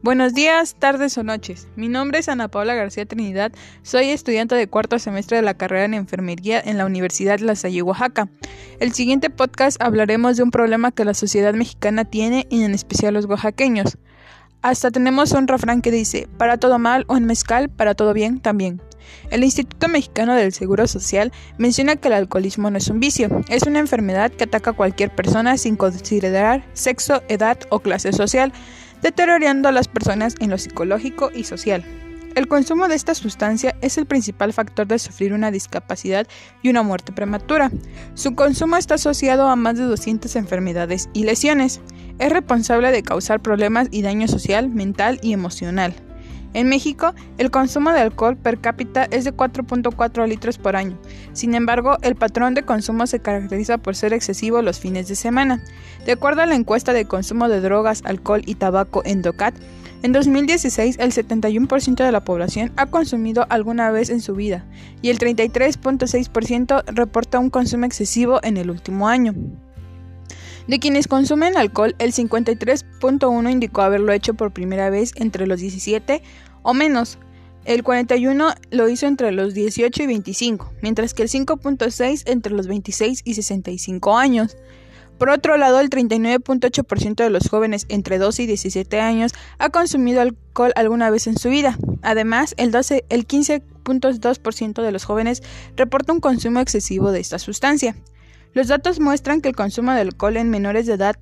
Buenos días, tardes o noches. Mi nombre es Ana Paula García Trinidad. Soy estudiante de cuarto semestre de la carrera en enfermería en la Universidad La Salle, Oaxaca. El siguiente podcast hablaremos de un problema que la sociedad mexicana tiene y en especial los oaxaqueños. Hasta tenemos un refrán que dice, para todo mal o en mezcal, para todo bien también. El Instituto Mexicano del Seguro Social menciona que el alcoholismo no es un vicio, es una enfermedad que ataca a cualquier persona sin considerar sexo, edad o clase social deteriorando a las personas en lo psicológico y social. El consumo de esta sustancia es el principal factor de sufrir una discapacidad y una muerte prematura. Su consumo está asociado a más de 200 enfermedades y lesiones. Es responsable de causar problemas y daño social, mental y emocional. En México, el consumo de alcohol per cápita es de 4.4 litros por año. Sin embargo, el patrón de consumo se caracteriza por ser excesivo los fines de semana. De acuerdo a la encuesta de consumo de drogas, alcohol y tabaco en DOCAT, en 2016 el 71% de la población ha consumido alguna vez en su vida y el 33.6% reporta un consumo excesivo en el último año. De quienes consumen alcohol, el 53.1 indicó haberlo hecho por primera vez entre los 17 o menos. El 41 lo hizo entre los 18 y 25, mientras que el 5.6 entre los 26 y 65 años. Por otro lado, el 39.8% de los jóvenes entre 12 y 17 años ha consumido alcohol alguna vez en su vida. Además, el, el 15.2% de los jóvenes reporta un consumo excesivo de esta sustancia. Los datos muestran que el consumo de alcohol en menores de edad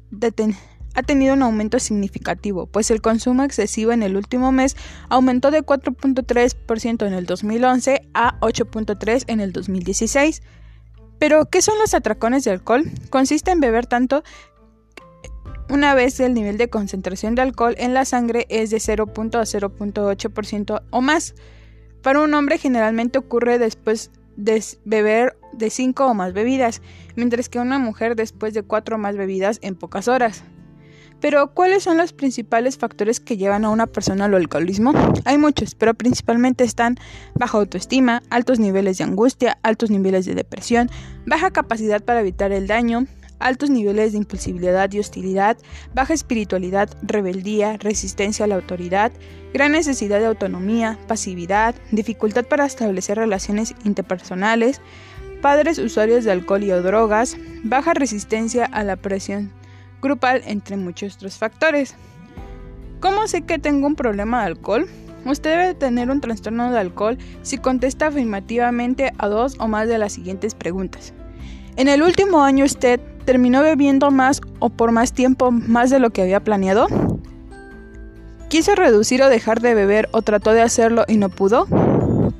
ha tenido un aumento significativo, pues el consumo excesivo en el último mes aumentó de 4.3% en el 2011 a 8.3% en el 2016. Pero, ¿qué son los atracones de alcohol? Consiste en beber tanto una vez el nivel de concentración de alcohol en la sangre es de 0. a 0.8% o más. Para un hombre generalmente ocurre después de beber de 5 o más bebidas, mientras que una mujer después de 4 o más bebidas en pocas horas. Pero, ¿cuáles son los principales factores que llevan a una persona al alcoholismo? Hay muchos, pero principalmente están baja autoestima, altos niveles de angustia, altos niveles de depresión, baja capacidad para evitar el daño, altos niveles de impulsividad y hostilidad, baja espiritualidad, rebeldía, resistencia a la autoridad, gran necesidad de autonomía, pasividad, dificultad para establecer relaciones interpersonales, padres usuarios de alcohol y o drogas, baja resistencia a la presión grupal, entre muchos otros factores. ¿Cómo sé que tengo un problema de alcohol? Usted debe tener un trastorno de alcohol si contesta afirmativamente a dos o más de las siguientes preguntas. En el último año usted terminó bebiendo más o por más tiempo más de lo que había planeado. ¿Quiso reducir o dejar de beber o trató de hacerlo y no pudo?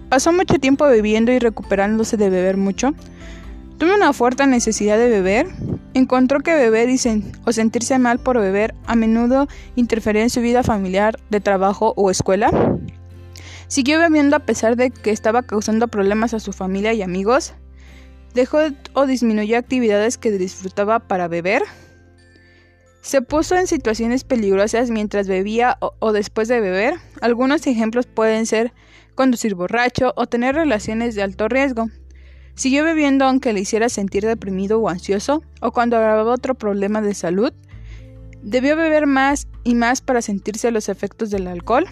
¿Pasó mucho tiempo bebiendo y recuperándose de beber mucho? ¿Tuvo una fuerte necesidad de beber? ¿Encontró que beber o sentirse mal por beber a menudo interfería en su vida familiar, de trabajo o escuela? ¿Siguió bebiendo a pesar de que estaba causando problemas a su familia y amigos? ¿Dejó o disminuyó actividades que disfrutaba para beber? ¿Se puso en situaciones peligrosas mientras bebía o, después de beber? Algunos ejemplos pueden ser conducir borracho o tener relaciones de alto riesgo. ¿Siguió bebiendo aunque le hiciera sentir deprimido o ansioso? ¿O cuando agravaba otro problema de salud? ¿Debió beber más y más para sentirse los efectos del alcohol?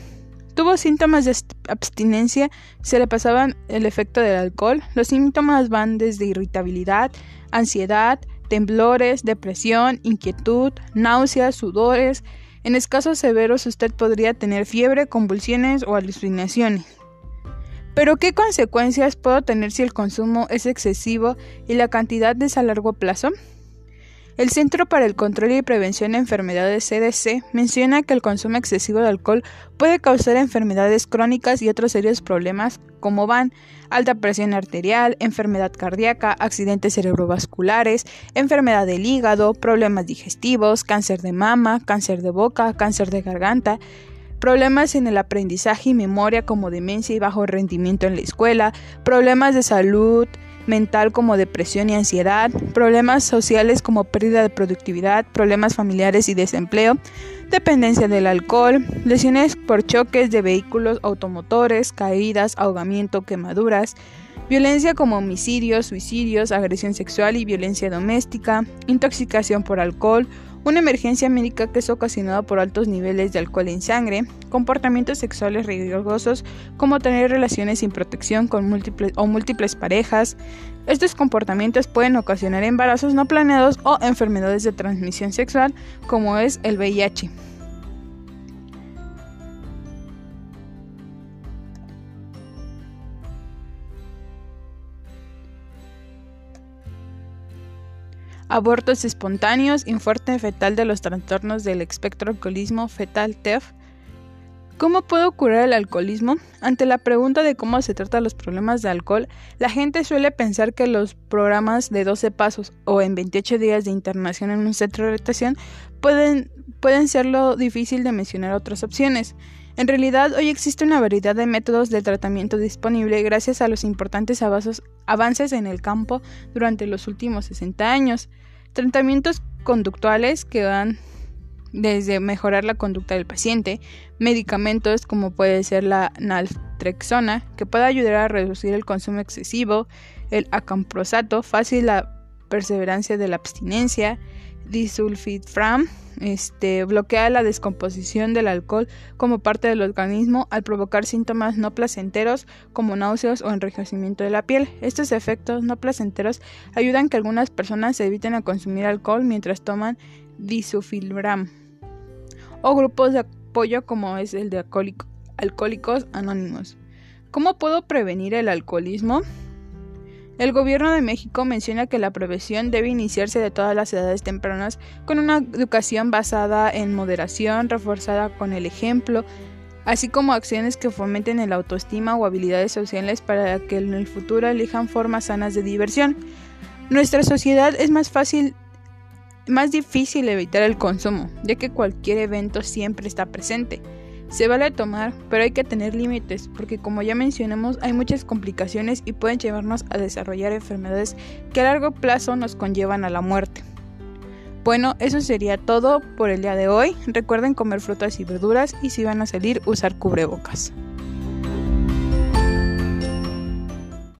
Tuvo síntomas de abstinencia, se le pasaban el efecto del alcohol. Los síntomas van desde irritabilidad, ansiedad, temblores, depresión, inquietud, náuseas, sudores. En escasos severos usted podría tener fiebre, convulsiones o alucinaciones. Pero ¿qué consecuencias puedo tener si el consumo es excesivo y la cantidad es a largo plazo? El Centro para el Control y Prevención de Enfermedades CDC menciona que el consumo excesivo de alcohol puede causar enfermedades crónicas y otros serios problemas como van alta presión arterial, enfermedad cardíaca, accidentes cerebrovasculares, enfermedad del hígado, problemas digestivos, cáncer de mama, cáncer de boca, cáncer de garganta, problemas en el aprendizaje y memoria como demencia y bajo rendimiento en la escuela, problemas de salud, mental como depresión y ansiedad, problemas sociales como pérdida de productividad, problemas familiares y desempleo, dependencia del alcohol, lesiones por choques de vehículos automotores, caídas, ahogamiento, quemaduras, Violencia como homicidios, suicidios, agresión sexual y violencia doméstica, intoxicación por alcohol, una emergencia médica que es ocasionada por altos niveles de alcohol en sangre, comportamientos sexuales riesgosos como tener relaciones sin protección con múltiples o múltiples parejas. Estos comportamientos pueden ocasionar embarazos no planeados o enfermedades de transmisión sexual como es el VIH. Abortos espontáneos, informe fetal de los trastornos del espectro alcoholismo fetal TEF. ¿Cómo puedo curar el alcoholismo? Ante la pregunta de cómo se trata los problemas de alcohol, la gente suele pensar que los programas de 12 pasos o en 28 días de internación en un centro de rehabilitación pueden, pueden ser lo difícil de mencionar otras opciones. En realidad, hoy existe una variedad de métodos de tratamiento disponible gracias a los importantes avances en el campo durante los últimos 60 años. Tratamientos conductuales que van desde mejorar la conducta del paciente, medicamentos como puede ser la naltrexona, que puede ayudar a reducir el consumo excesivo, el acamprosato, fácil la perseverancia de la abstinencia, disulfidfram, este, bloquea la descomposición del alcohol como parte del organismo al provocar síntomas no placenteros como náuseas o enrojecimiento de la piel. Estos efectos no placenteros ayudan que algunas personas se eviten a consumir alcohol mientras toman disulfiram o grupos de apoyo como es el de alcohólicos anónimos. ¿Cómo puedo prevenir el alcoholismo? El gobierno de México menciona que la prevención debe iniciarse de todas las edades tempranas con una educación basada en moderación, reforzada con el ejemplo, así como acciones que fomenten el autoestima o habilidades sociales para que en el futuro elijan formas sanas de diversión. Nuestra sociedad es más fácil más difícil evitar el consumo, ya que cualquier evento siempre está presente. Se vale tomar, pero hay que tener límites, porque como ya mencionamos, hay muchas complicaciones y pueden llevarnos a desarrollar enfermedades que a largo plazo nos conllevan a la muerte. Bueno, eso sería todo por el día de hoy. Recuerden comer frutas y verduras y si van a salir usar cubrebocas.